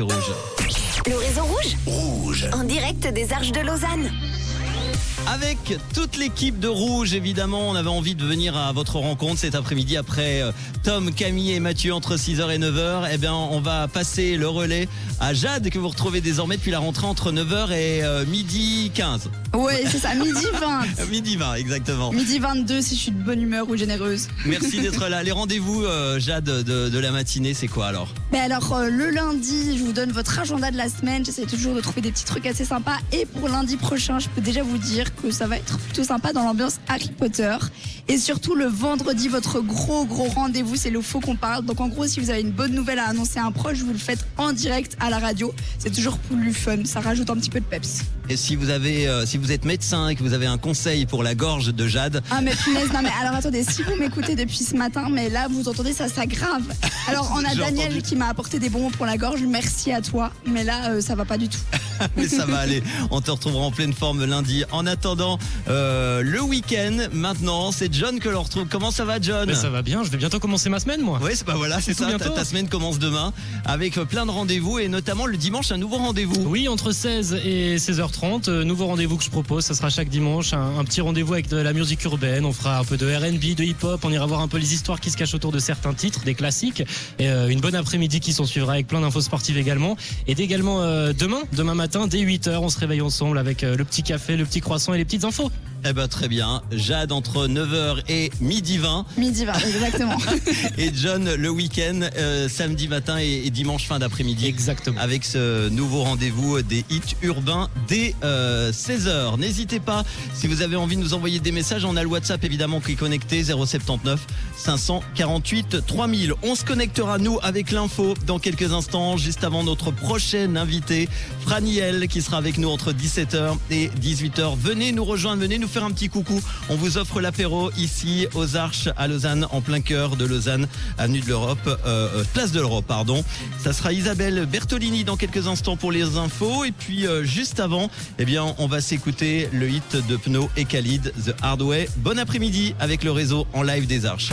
Rouge. Le réseau rouge Rouge. En direct des Arches de Lausanne. Avec toute l'équipe de Rouge, évidemment, on avait envie de venir à votre rencontre cet après-midi après euh, Tom, Camille et Mathieu entre 6h et 9h. Eh bien, on va passer le relais à Jade que vous retrouvez désormais depuis la rentrée entre 9h et euh, midi 15. Ouais, c'est ça, midi 20. Euh, Midi 20, exactement. Midi 22 si je suis de bonne humeur ou généreuse. Merci d'être là. Les rendez-vous, euh, Jade, de, de la matinée, c'est quoi alors? Mais alors, euh, le lundi, je vous donne votre agenda de la semaine. J'essaie toujours de trouver des petits trucs assez sympas. Et pour lundi prochain, je peux déjà vous dire que ça va être plutôt sympa dans l'ambiance Harry Potter. Et surtout, le vendredi, votre gros, gros rendez-vous, c'est le faux qu'on parle. Donc, en gros, si vous avez une bonne nouvelle à annoncer à un proche, vous le faites en direct à la radio. C'est toujours plus fun. Ça rajoute un petit peu de peps. Et si vous avez, euh, si vous êtes médecin et que vous avez un conseil pour la gorge de Jade, Ah mais punaise, non mais alors attendez, si vous m'écoutez depuis ce matin, mais là vous entendez ça s'aggrave. Alors on a Daniel entendu. qui m'a apporté des bonbons pour la gorge, merci à toi, mais là euh, ça va pas du tout. mais ça va aller. On te retrouvera en pleine forme lundi. En attendant euh, le week-end, maintenant, c'est John que l'on retrouve. Comment ça va, John Mais ça va bien, je vais bientôt commencer ma semaine moi. Oui, c'est bah voilà, c'est ça. Ta, ta semaine commence demain avec euh, plein de rendez-vous et notamment le dimanche un nouveau rendez-vous. Oui, entre 16 et 16h30, euh, nouveau rendez-vous que je propose, ça sera chaque dimanche, un, un petit rendez-vous avec de la musique urbaine, on fera un peu de R&B, de hip-hop, on ira voir un peu les histoires qui se cachent autour de certains titres, des classiques, et euh, une bonne après-midi qui s'en suivra avec plein d'infos sportives également, et également euh, demain, demain matin, dès 8h, on se réveille ensemble avec euh, le petit café, le petit croissant et les petites infos. Eh ben très bien. Jade entre 9h et midi 20 Midi 20, exactement. et John le week-end euh, samedi matin et, et dimanche fin d'après-midi. Exactement. avec ce nouveau rendez-vous des hits urbains dès 16h. N'hésitez pas, si vous avez envie de nous envoyer des messages, on a le WhatsApp évidemment qui est connecté 079 548 3000. On se connectera nous avec l'info dans quelques instants, juste avant notre prochaine invité, Franiel, qui sera avec nous entre 17h et 18h. Venez nous rejoindre, venez nous faire un petit coucou. On vous offre l'apéro ici aux Arches à Lausanne, en plein cœur de Lausanne, avenue de l'Europe, euh, euh, place de l'Europe, pardon. Ça sera Isabelle Bertolini dans quelques instants pour les infos. Et puis euh, juste avant, eh bien, on va s'écouter le hit de Pno et Khalid, The Hard Way. Bon après-midi avec le réseau en live des Arches.